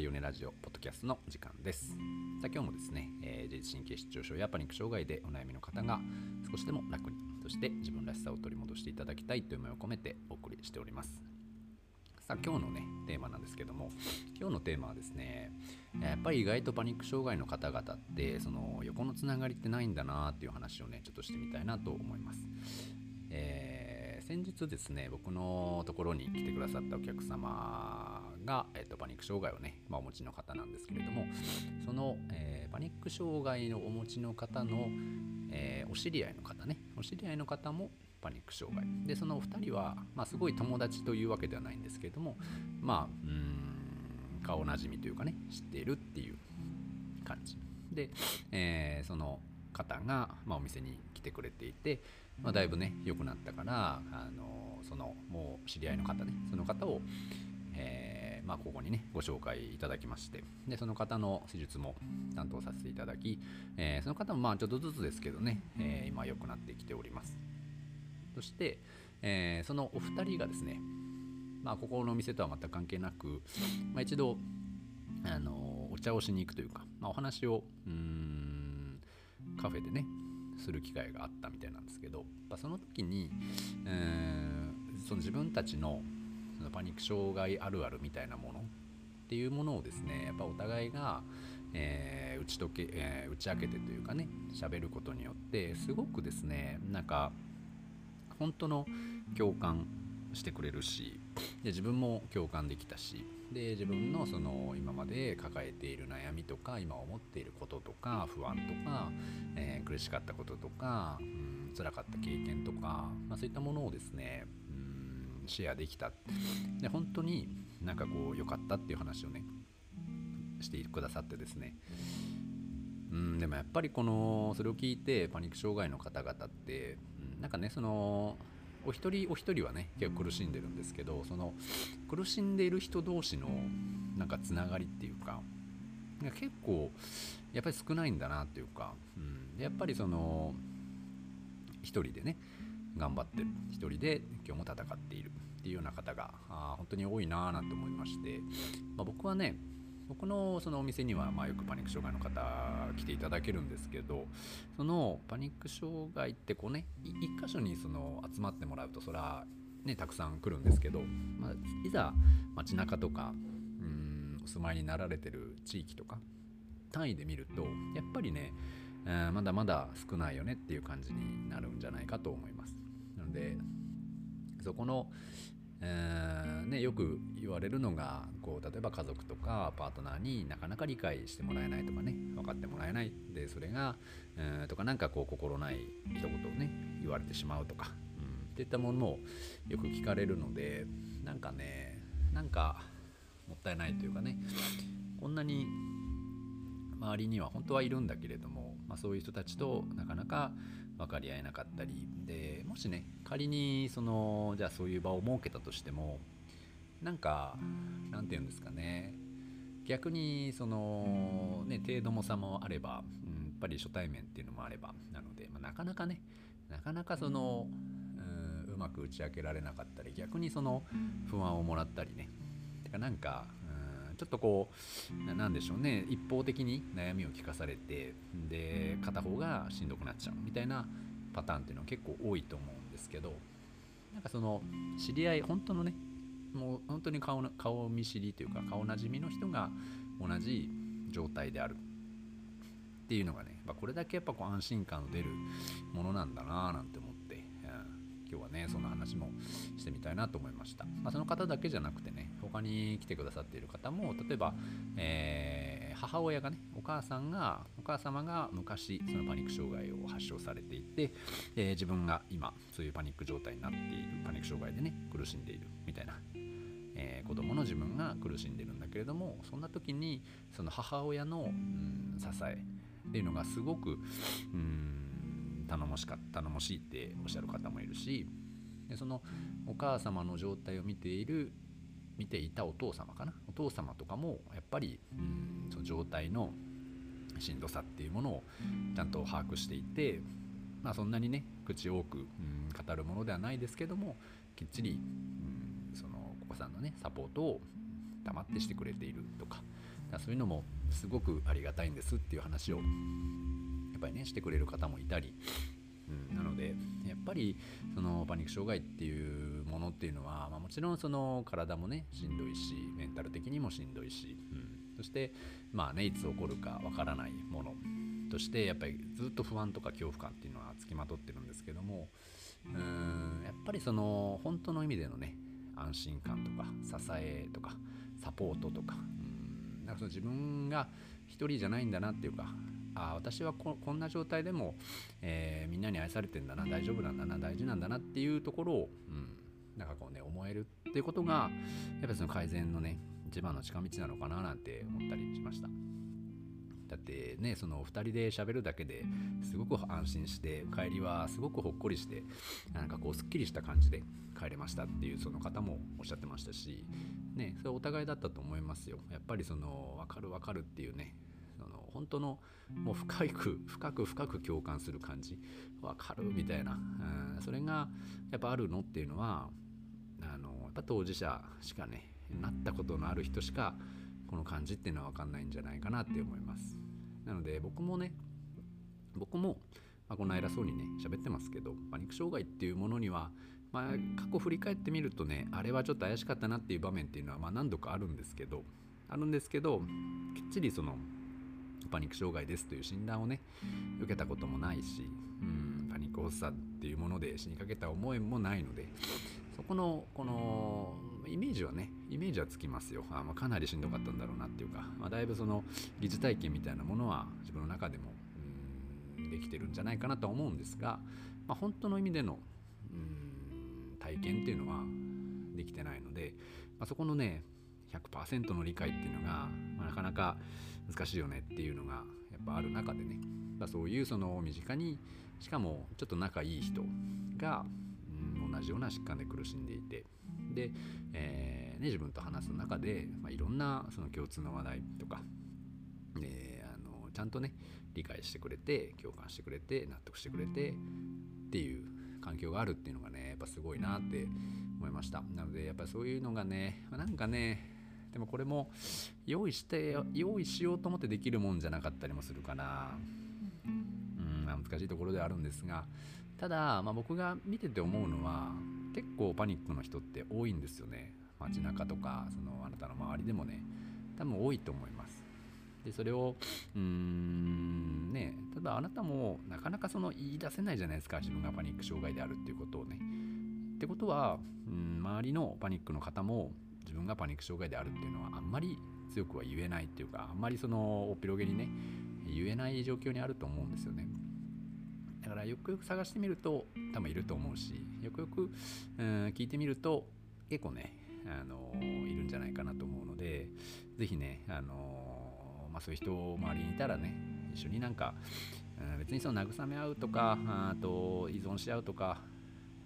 リオネラジオポッドキャストの時間です。さ今日もですね、えー、自律神経失調症やパニック障害でお悩みの方が少しでも楽にそして自分らしさを取り戻していただきたいという思いを込めてお送りしております。さあ今日のねテーマなんですけども今日のテーマはですねやっぱり意外とパニック障害の方々ってその横のつながりってないんだなっていう話をねちょっとしてみたいなと思います、えー、先日ですね僕のところに来てくださったお客様が、えーと、パニック障害をね、まあ、お持ちの方なんですけれどもその、えー、パニック障害のお持ちの方の、えー、お知り合いの方ねお知り合いの方もパニック障害。でそのお二人は、まあ、すごい友達というわけではないんですけれどもまあうん顔なじみというかね知っているっていう感じ。で、えー、その方が、まあ、お店に来てくれていて、まあ、だいぶね良くなったからあのそのもう知り合いの方ねその方を、えー、まあ、ここにねご紹介いただきまして。でその方の施術も担当させていただき、えー、その方もまあちょっとずつですけどね、え今良くなってきております。そして、えそのお二人がですねまあここのお店とは全く関係なく、まあ、一度あのお茶をしに行くというか、まあ、お話をうんカフェでねする機会があったみたいなんですけど、まあ、その時に、えー、その自分たちのパニック障害あるあるみたいなものっていうものをですねやっぱお互いが、えー、打ち解け、えー、打ち明けてというかね喋ることによってすごくですねなんか本当の共感してくれるしで自分も共感できたしで自分のその今まで抱えている悩みとか今思っていることとか不安とか、えー、苦しかったこととか、うん、辛かった経験とか、まあ、そういったものをですね、シェアできた。で本当になんかこう良かったっていう話をねしてくださってですね。うんでもやっぱりこのそれを聞いてパニック障害の方々って、うん、なんかねそのお一人お一人はね結構苦しんでるんですけどその苦しんでいる人同士のなんかつながりっていうか結構やっぱり少ないんだなっていうか、うん、やっぱりその一人でね頑張ってる一人で今日も戦っているっていうような方があ本当に多いなぁなんて思いまして、まあ、僕はね僕のそのお店にはまあよくパニック障害の方来ていただけるんですけどそのパニック障害ってこうね一箇所にその集まってもらうとそらねたくさん来るんですけど、まあ、いざ街中とかうんお住まいになられてる地域とか単位で見るとやっぱりね、えー、まだまだ少ないよねっていう感じになるんじゃないかと思います。でそこの、えー、ね、よく言われるのがこう例えば家族とかパートナーになかなか理解してもらえないとかね分かってもらえないでそれが、えー、とかなんかこう心ない一言をね言われてしまうとか、うん、っていったものもよく聞かれるのでなんかねなんかもったいないというかねこんなに周りには本当はいるんだけれども、まあ、そういう人たちとなかなか分かり合えなかったり。でもしね仮にそのじゃあそういう場を設けたとしてもなんかなんて言うんですかね。逆にそのね程度も差もあれば、うん、やっぱり初対面っていうのもあればなので、まあ、なかなかねなかなかそのううまく打ち明けられなかったり逆にその不安をもらったりね。てかなんかちょっとこうなんでしょうね。一方的に悩みを聞かされてで片方がしんどくなっちゃうみたいなパターンっていうのは結構多いと思うんですけどなんかその知り合い本当のねもう本当に顔顔見知りというか顔なじみの人が同じ状態であるっていうのがね、まこれだけやっぱこう安心感の出るものなんだななんて思今日はねそんな話もしてみたいなと思いました、まあ、その方だけじゃなくてね他に来てくださっている方も例えば、えー、母親がねお母さんがお母様が昔そのパニック障害を発症されていて、えー、自分が今そういうパニック状態になっているパニック障害でね苦しんでいるみたいなえー、子供の自分が苦しんでるんだけれどもそんな時にその母親の、うん、支えっていうのがすごく、うん、頼もしか頼もしいっておっしゃる方もいるしでそのお母様の状態を見ている見ていたお父様かな？お父様とかもやっぱりうんその状態のしんどさっていうものをちゃんと把握していて、まあ、そんなにね口多く、うん、語るものではないですけどもきっちり、うん、そのお子さんのねサポートを黙ってしてくれているとか、そういうのもすごくありがたいんですっていう話をぱりねしてくれる方もいたり、うん、なのでやっぱりそのパニック障害っていうものっていうのは、まあ、もちろんその体もねしんどいしメンタル的にもしんどいし、うん、そしてまあねいつ起こるかわからないものとしてやっぱりずっと不安とか恐怖感っていうのはつきまとってるんですけどもうんやっぱりその本当の意味でのね安心感とか支えとかサポートとかうんなんかその自分が一人じゃないんだなっていうかあ私はこんな状態でも、えー、みんなに愛されてんだな大丈夫なんだな大事なんだなっていうところを、うん、なんかこうね思えるっていうことがやっぱりその改善のね一番の近道なのかななんて思ったりしました。だってねその2人で喋るだけですごく安心して帰りはすごくほっこりしてなんかこうすっきりした感じで帰れましたっていうその方もおっしゃってましたしねそれお互いだったと思いますよやっぱりその分かる分かるっていうね本当のもう深く深く深く共感する感じ。分かる？みたいな、うん、それがやっぱあるのっていうのはあのやっぱ当事者しかねなったことのある人しかこの感じっていうのは分かんないんじゃないかなって思います。なので僕もね僕も、まあ、こんな偉そうにね喋ってますけどパニック障害っていうものには、まあ、過去振り返ってみるとねあれはちょっと怪しかったなっていう場面っていうのは、まあ、何度かあるんですけどあるんですけどきっちりそのパニック障害ですという診断をね受けたこともないし、うん、パニック発作っていうもので死にかけた思いもないのでそこのこのイメージはねイメージはつきますよ。あ、まあ、かなりしんどかったんだろうなっていうか、まあ、だいぶその疑似体験みたいなものは自分の中でもうんできてるんじゃないかなと思うんですが、まあ、本当の意味でのうん体験っていうのはできてないので、まあ、そこのね100%の理解っていうのが、まあ、なかなか難しいよねっていうのがやっぱある中でね、まあ、そういうその身近にしかもちょっと仲いい人が、うん、同じような疾患で苦しんでいて。で、えーね、自分と話す中で、まあ、いろんなその共通の話題とか、えー、あのちゃんとね理解してくれて共感してくれて納得してくれてっていう環境があるっていうのがねやっぱすごいなって思いました。なのでやっぱそういうのがねなんかねでもこれも用意して用意しようと思ってできるもんじゃなかったりもするかなうん難しいところではあるんですがただ、まあ、僕が見てて思うのは結構パニックの人って多いんですよね。街中とかそのあなたの周りでもね。多分多いと思います。でそれをうーんねただあなたもなかなかその言い出せないじゃないですか。自分がパニック障害であるっていうことをね。ってことはうん周りのパニックの方も自分がパニック障害であるっていうのはあんまり強くは言えないっていうかあんまりそのおっぴろげにね言えない状況にあると思うんですよね。だからよくよく探してみると多分いると思うしよくよく、うん、聞いてみると結構ねあのいるんじゃないかなと思うので是非ねあの、まあ、そういう人周りにいたらね一緒になんか、うん、別にその慰め合うとかあと依存し合うとか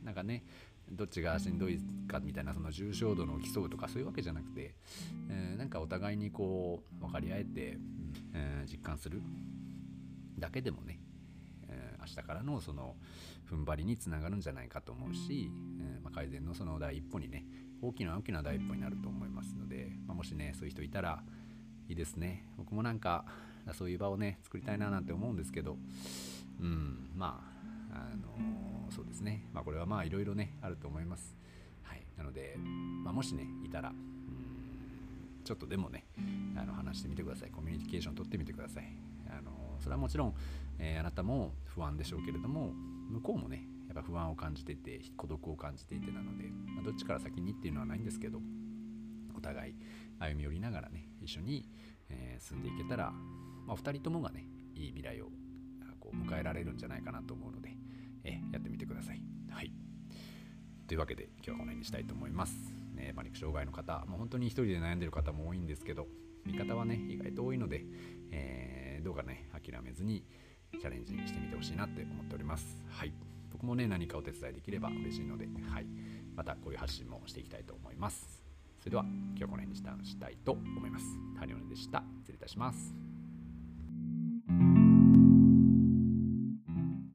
なんかねどっちがしんどいかみたいなその重症度の競うとかそういうわけじゃなくて、えー、なんかお互いにこう分かり合えて、えー、実感するだけでもねえ明日からのその踏ん張りにつながるんじゃないかと思うし、えー、まあ、改善のその第一歩にね大きな大きな第一歩になると思いますので、まあ、もしねそういう人いたらいいですね。僕もなんかそういう場をね作りたいななんて思うんですけどうんまああのそうですね。まあこれはまあいろいろねあると思います。はい。なので、まあ、もしねいたらちょっとでもねあの話してみてください。コミュニケーション取ってみてください。あのそれはもちろんえー、あなたも不安でしょうけれども向こうもねやっぱ不安を感じてて孤独を感じていてなので、まあ、どっちから先にっていうのはないんですけどお互い歩み寄りながらね一緒に、えー、進んでいけたら、まあ、2人ともがねいい未来をこう迎えられるんじゃないかなと思うので、え、やってみてください。はいというわけで今日はこの辺にしたいと思います。ね、パニック障害の方、まあ、本当に一人で悩んでる方も多いんですけど味方はね意外と多いので、えー、どうかね諦めずに、チャレンジしてみてほしいなって思っております。はい。僕もね、何かお手伝いできれば嬉しいので、はい。またこういう発信もしていきたいと思います。それでは、今日はこの辺にしたいと思います。タリオネでした。失礼いたします。